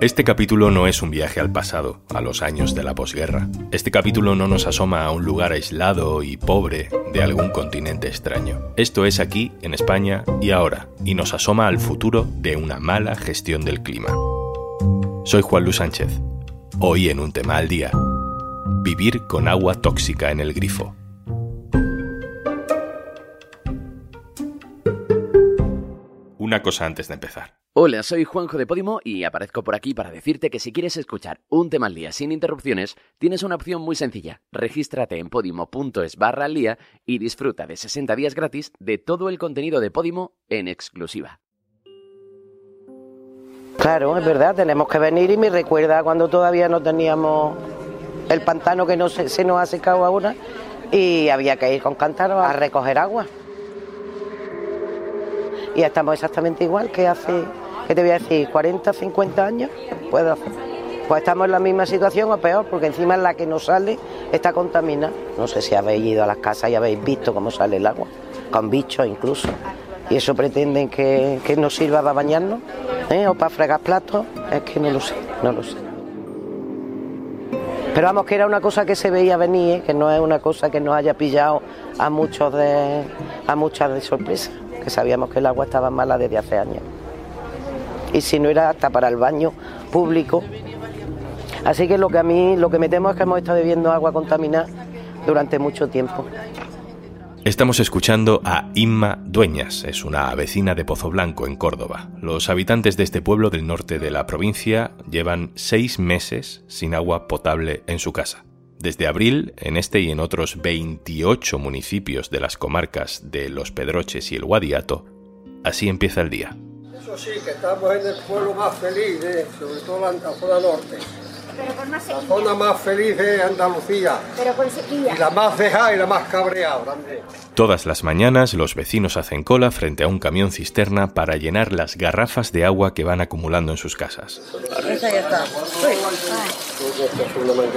Este capítulo no es un viaje al pasado, a los años de la posguerra. Este capítulo no nos asoma a un lugar aislado y pobre de algún continente extraño. Esto es aquí, en España y ahora, y nos asoma al futuro de una mala gestión del clima. Soy Juan Luis Sánchez. Hoy en un tema al día. Vivir con agua tóxica en el grifo. Una cosa antes de empezar. Hola, soy Juanjo de Podimo y aparezco por aquí para decirte que si quieres escuchar un tema al día sin interrupciones, tienes una opción muy sencilla. Regístrate en podimo.es barra al día y disfruta de 60 días gratis de todo el contenido de Podimo en exclusiva. Claro, es verdad, tenemos que venir y me recuerda cuando todavía no teníamos el pantano que no se, se nos ha secado ahora y había que ir con cántaros a recoger agua. Y estamos exactamente igual que hace, ¿qué te voy a decir? 40, 50 años, puedo hacer. Pues estamos en la misma situación o peor, porque encima la que nos sale está contaminada. No sé si habéis ido a las casas y habéis visto cómo sale el agua, con bichos incluso. Y eso pretenden que, que nos sirva para bañarnos, ¿eh? o para fregar platos, es que no lo sé, no lo sé. Pero vamos, que era una cosa que se veía venir, ¿eh? que no es una cosa que nos haya pillado a muchos de, a muchas de sorpresa, que sabíamos que el agua estaba mala desde hace años. Y si no era hasta para el baño público. Así que lo que a mí, lo que me temo es que hemos estado bebiendo agua contaminada durante mucho tiempo. Estamos escuchando a Inma Dueñas, es una vecina de Pozo Blanco, en Córdoba. Los habitantes de este pueblo del norte de la provincia llevan seis meses sin agua potable en su casa. Desde abril, en este y en otros 28 municipios de las comarcas de Los Pedroches y el Guadiato, así empieza el día. Eso sí, que estamos en el pueblo más feliz, de, sobre todo la, la zona norte. Pero con más La zona más feliz de Andalucía. Pero con sequía. Y la más dejada y la más cabreada también. Todas las mañanas los vecinos hacen cola frente a un camión cisterna para llenar las garrafas de agua que van acumulando en sus casas. Esa ya está.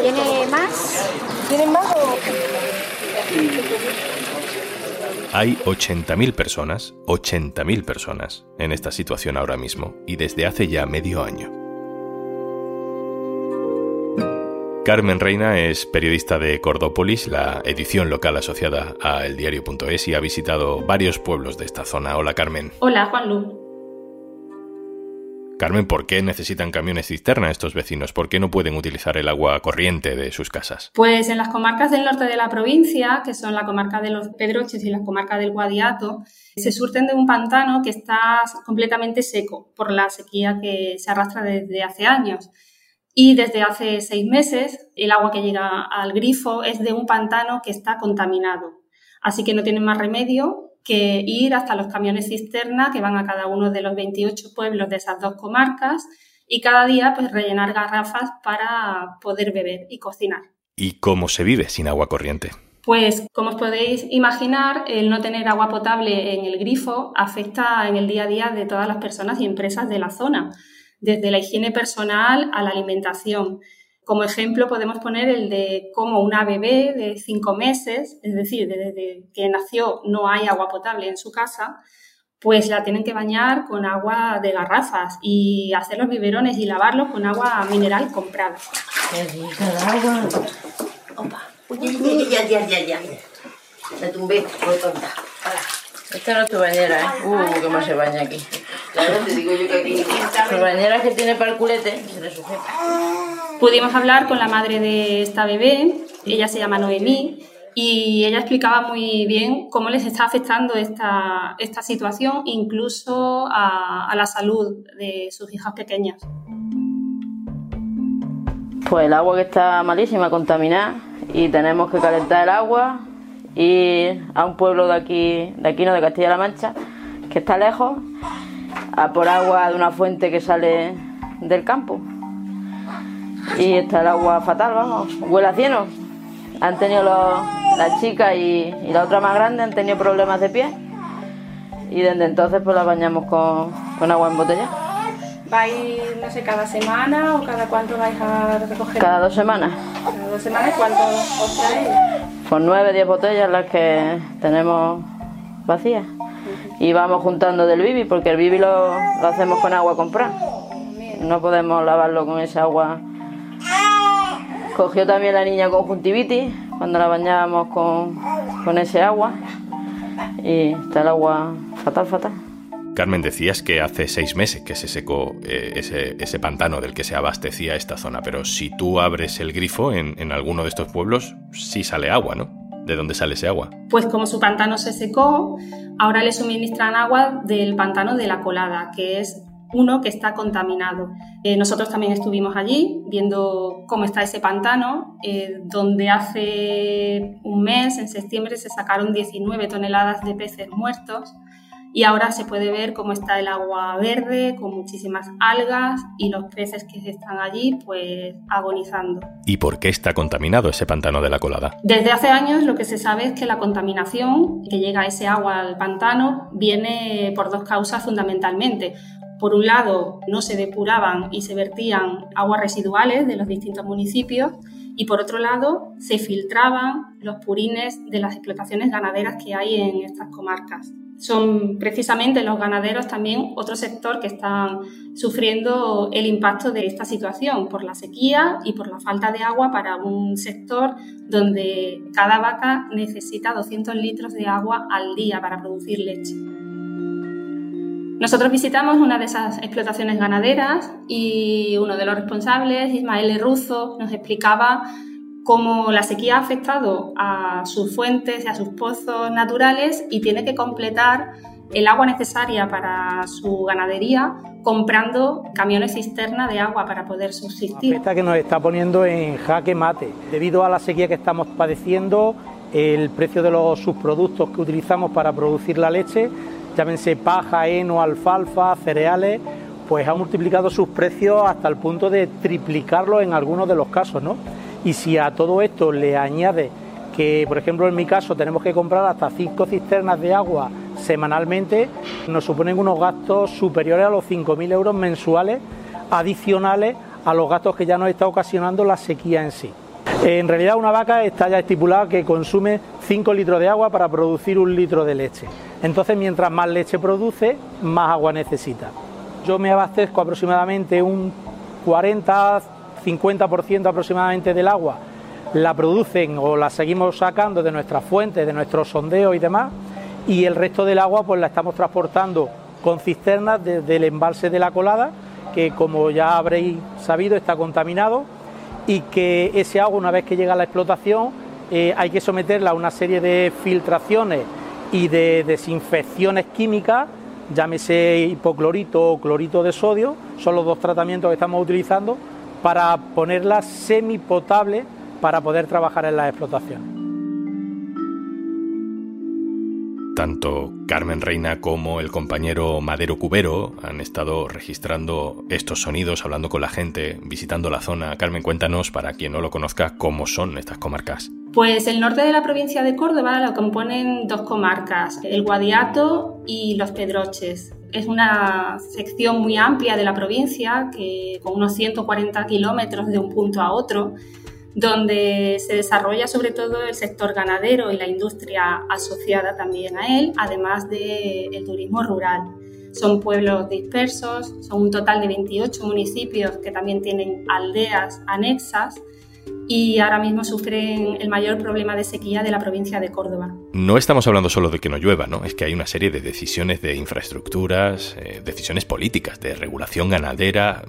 ¿Tiene más? ¿Tienen más o...? Hay 80.000 personas, 80.000 personas en esta situación ahora mismo y desde hace ya medio año. Carmen Reina es periodista de Cordópolis, la edición local asociada a eldiario.es y ha visitado varios pueblos de esta zona. Hola Carmen. Hola, Juanlu. Carmen, ¿por qué necesitan camiones cisterna estos vecinos? ¿Por qué no pueden utilizar el agua corriente de sus casas? Pues en las comarcas del norte de la provincia, que son la comarca de los Pedroches y la comarca del Guadiato, se surten de un pantano que está completamente seco por la sequía que se arrastra desde hace años. Y desde hace seis meses el agua que llega al grifo es de un pantano que está contaminado. Así que no tienen más remedio que ir hasta los camiones cisterna que van a cada uno de los 28 pueblos de esas dos comarcas y cada día pues rellenar garrafas para poder beber y cocinar. ¿Y cómo se vive sin agua corriente? Pues como os podéis imaginar, el no tener agua potable en el grifo afecta en el día a día de todas las personas y empresas de la zona, desde la higiene personal a la alimentación. Como ejemplo podemos poner el de cómo una bebé de cinco meses, es decir, desde que nació no hay agua potable en su casa, pues la tienen que bañar con agua de garrafas y hacer los biberones y lavarlos con agua mineral comprada. Qué rica el agua. Opa. Uy, ya, ya, ya, ya, ya. Me tumbé por tonta. Esta no es tu bañera, ¿eh? Uh, cómo se baña aquí. Claro, te digo yo que aquí. Su bañera que tiene para el culete se le sujeta. Pudimos hablar con la madre de esta bebé, ella se llama Noemí, y ella explicaba muy bien cómo les está afectando esta, esta situación, incluso a, a la salud de sus hijas pequeñas. Pues el agua que está malísima, contaminada, y tenemos que calentar el agua, ir a un pueblo de aquí, de aquí no, de Castilla-La Mancha, que está lejos, a por agua de una fuente que sale del campo. Y está el agua fatal, vamos, huele a cieno. Han tenido los, la chica y, y la otra más grande, han tenido problemas de pie. Y desde entonces pues la bañamos con, con agua embotellada. ¿Vais, no sé, cada semana o cada cuánto vais a recoger? Cada dos semanas. Cada dos semanas, ¿cuánto os traéis? Por nueve, diez botellas las que tenemos vacías. Y vamos juntando del bibi, porque el bibi lo, lo hacemos con agua comprada. no podemos lavarlo con esa agua. Cogió también la niña conjuntivitis cuando la bañábamos con, con ese agua y está el agua fatal, fatal. Carmen, decías que hace seis meses que se secó eh, ese, ese, pantano del que se abastecía esta zona, pero si tú abres el grifo en, en alguno de estos pueblos, sí sale agua, ¿no? ¿De dónde sale ese agua? Pues como su pantano se secó, ahora le suministran agua del pantano de la colada, que es uno que está contaminado. Eh, nosotros también estuvimos allí viendo cómo está ese pantano, eh, donde hace un mes, en septiembre, se sacaron 19 toneladas de peces muertos y ahora se puede ver cómo está el agua verde con muchísimas algas y los peces que están allí pues agonizando. ¿Y por qué está contaminado ese pantano de la colada? Desde hace años lo que se sabe es que la contaminación que llega a ese agua al pantano viene por dos causas fundamentalmente. Por un lado, no se depuraban y se vertían aguas residuales de los distintos municipios y por otro lado, se filtraban los purines de las explotaciones ganaderas que hay en estas comarcas son precisamente los ganaderos también otro sector que están sufriendo el impacto de esta situación por la sequía y por la falta de agua para un sector donde cada vaca necesita 200 litros de agua al día para producir leche. Nosotros visitamos una de esas explotaciones ganaderas y uno de los responsables, Ismael Ruzo, nos explicaba cómo la sequía ha afectado a sus fuentes y a sus pozos naturales y tiene que completar el agua necesaria para su ganadería comprando camiones cisterna de agua para poder subsistir. Esta que nos está poniendo en jaque mate. Debido a la sequía que estamos padeciendo, el precio de los subproductos que utilizamos para producir la leche, llámense paja, heno, alfalfa, cereales, pues ha multiplicado sus precios hasta el punto de triplicarlo en algunos de los casos, ¿no? Y si a todo esto le añade que, por ejemplo, en mi caso tenemos que comprar hasta cinco cisternas de agua semanalmente, nos suponen unos gastos superiores a los 5.000 euros mensuales adicionales a los gastos que ya nos está ocasionando la sequía en sí. En realidad una vaca está ya estipulada que consume 5 litros de agua para producir un litro de leche. Entonces mientras más leche produce, más agua necesita. Yo me abastezco aproximadamente un 40 50% aproximadamente del agua la producen o la seguimos sacando de nuestras fuentes, de nuestros sondeos y demás, y el resto del agua pues la estamos transportando con cisternas desde el embalse de la colada, que como ya habréis sabido está contaminado, y que ese agua una vez que llega a la explotación eh, hay que someterla a una serie de filtraciones y de desinfecciones químicas, llámese hipoclorito o clorito de sodio, son los dos tratamientos que estamos utilizando para ponerla semipotable para poder trabajar en la explotación. Tanto Carmen Reina como el compañero Madero Cubero han estado registrando estos sonidos, hablando con la gente, visitando la zona. Carmen, cuéntanos, para quien no lo conozca, cómo son estas comarcas. Pues el norte de la provincia de Córdoba lo componen dos comarcas, el Guadiato y los Pedroches. Es una sección muy amplia de la provincia, que, con unos 140 kilómetros de un punto a otro, donde se desarrolla sobre todo el sector ganadero y la industria asociada también a él, además del turismo rural. Son pueblos dispersos, son un total de 28 municipios que también tienen aldeas anexas y ahora mismo sufren el mayor problema de sequía de la provincia de Córdoba. No estamos hablando solo de que no llueva, ¿no? Es que hay una serie de decisiones de infraestructuras, eh, decisiones políticas, de regulación ganadera.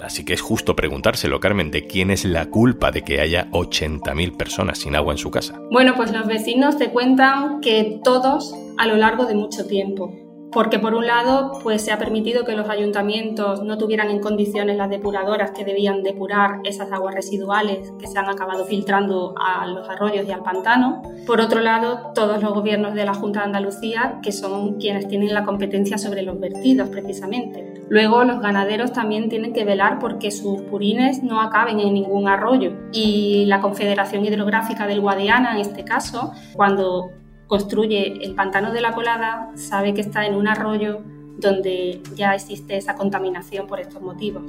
Así que es justo preguntárselo, Carmen, de quién es la culpa de que haya 80.000 personas sin agua en su casa. Bueno, pues los vecinos te cuentan que todos a lo largo de mucho tiempo porque por un lado pues se ha permitido que los ayuntamientos no tuvieran en condiciones las depuradoras que debían depurar esas aguas residuales que se han acabado filtrando a los arroyos y al pantano. Por otro lado, todos los gobiernos de la Junta de Andalucía, que son quienes tienen la competencia sobre los vertidos precisamente. Luego los ganaderos también tienen que velar porque sus purines no acaben en ningún arroyo y la Confederación Hidrográfica del Guadiana en este caso, cuando construye el pantano de la colada sabe que está en un arroyo donde ya existe esa contaminación por estos motivos.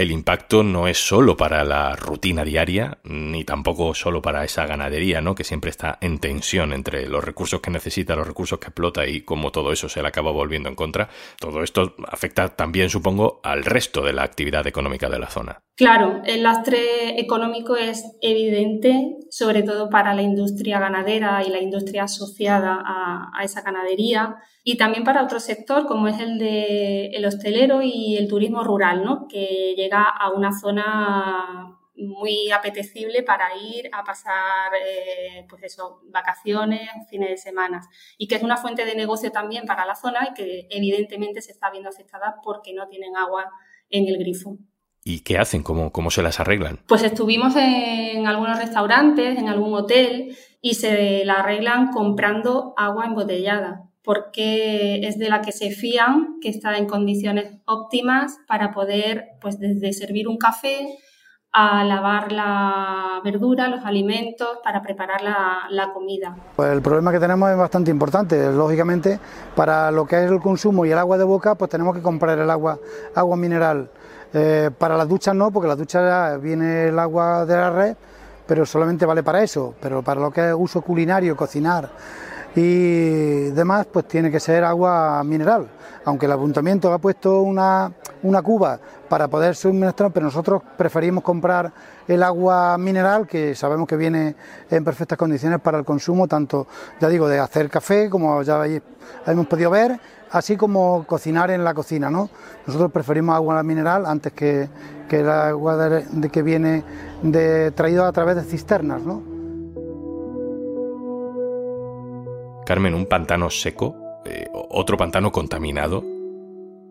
el impacto no es solo para la rutina diaria, ni tampoco solo para esa ganadería, ¿no? Que siempre está en tensión entre los recursos que necesita, los recursos que explota y cómo todo eso se le acaba volviendo en contra. Todo esto afecta también, supongo, al resto de la actividad económica de la zona. Claro, el lastre económico es evidente, sobre todo para la industria ganadera y la industria asociada a, esa ganadería, y también para otro sector como es el de el hostelero y el turismo rural, ¿no? que llega a una zona muy apetecible para ir a pasar eh, pues eso, vacaciones, fines de semana y que es una fuente de negocio también para la zona y que evidentemente se está viendo afectada porque no tienen agua en el grifo. ¿Y qué hacen? ¿Cómo, ¿Cómo se las arreglan? Pues estuvimos en algunos restaurantes, en algún hotel y se la arreglan comprando agua embotellada porque es de la que se fían, que está en condiciones óptimas para poder, pues desde servir un café a lavar la verdura, los alimentos, para preparar la, la, comida. Pues el problema que tenemos es bastante importante. Lógicamente, para lo que es el consumo y el agua de boca, pues tenemos que comprar el agua, agua mineral eh, para las duchas no, porque las duchas viene el agua de la red, pero solamente vale para eso. Pero para lo que es uso culinario, cocinar y demás, pues tiene que ser agua mineral. Aunque el ayuntamiento ha puesto una, una cuba para poder suministrar, pero nosotros preferimos comprar el agua mineral, que sabemos que viene en perfectas condiciones para el consumo, tanto, ya digo, de hacer café, como ya hemos podido ver, así como cocinar en la cocina, ¿no? Nosotros preferimos agua mineral antes que, que el agua de, que viene de, traído a través de cisternas, ¿no? Carmen, un pantano seco, eh, otro pantano contaminado,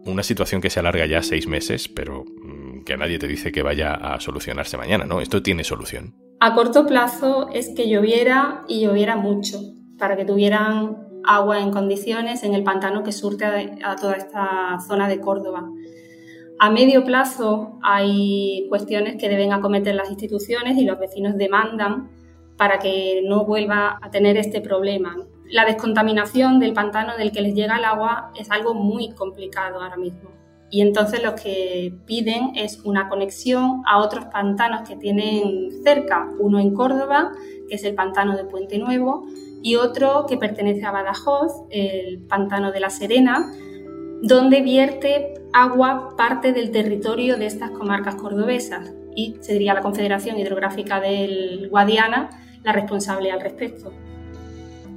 una situación que se alarga ya seis meses, pero mm, que nadie te dice que vaya a solucionarse mañana, ¿no? Esto tiene solución. A corto plazo es que lloviera y lloviera mucho, para que tuvieran agua en condiciones en el pantano que surte a, toda esta zona de Córdoba. A medio plazo hay cuestiones que deben acometer las instituciones y los vecinos demandan para que no vuelva a tener este problema. La descontaminación del pantano del que les llega el agua es algo muy complicado ahora mismo. Y entonces lo que piden es una conexión a otros pantanos que tienen cerca, uno en Córdoba, que es el pantano de Puente Nuevo, y otro que pertenece a Badajoz, el Pantano de la Serena, donde vierte agua parte del territorio de estas comarcas cordobesas y sería la Confederación Hidrográfica del Guadiana la responsable al respecto.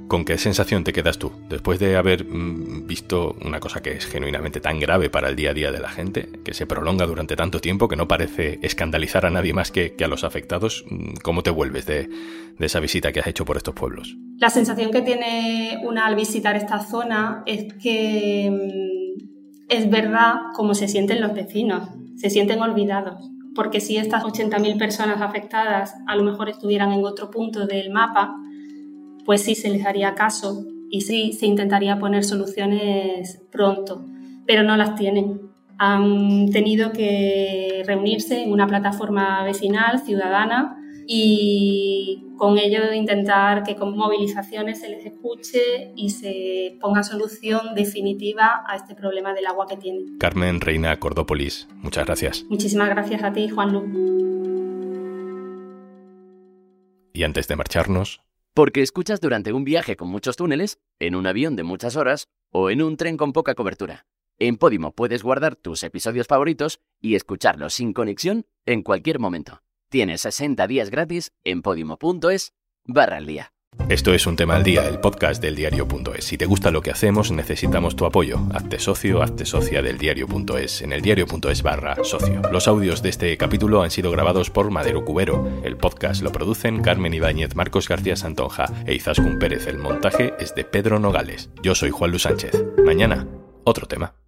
¿Con qué sensación te quedas tú después de haber mm, visto una cosa que es genuinamente tan grave para el día a día de la gente, que se prolonga durante tanto tiempo, que no parece escandalizar a nadie más que, a los afectados? Mm, ¿Cómo te vuelves de, esa visita que has hecho por estos pueblos? La sensación que tiene una al visitar esta zona es que mm, es verdad cómo se sienten los vecinos, se sienten olvidados porque si estas 80.000 personas afectadas a lo mejor estuvieran en otro punto del mapa, pues sí se les haría caso y sí se intentaría poner soluciones pronto, pero no las tienen. Han tenido que reunirse en una plataforma vecinal, ciudadana, y con ello intentar que con movilizaciones se les escuche y se ponga solución definitiva a este problema del agua que tienen. Carmen Reina Cordópolis, muchas gracias. Muchísimas gracias a ti, Juan Lu. Y antes de marcharnos, porque escuchas durante un viaje con muchos túneles, en un avión de muchas horas o en un tren con poca cobertura. En Podimo puedes guardar tus episodios favoritos y escucharlos sin conexión en cualquier momento. Tienes 60 días gratis en podimo.es barra al día. Esto es un tema al día, el podcast del diario.es. Si te gusta lo que hacemos, necesitamos tu apoyo. Hazte socio, hazte socia del diario.es en el diario.es barra socio. Los audios de este capítulo han sido grabados por Madero Cubero. El podcast lo producen Carmen Ibáñez, Marcos García Santonja e Izaskun Pérez. El montaje es de Pedro Nogales. Yo soy Juan Luis Sánchez. Mañana, otro tema.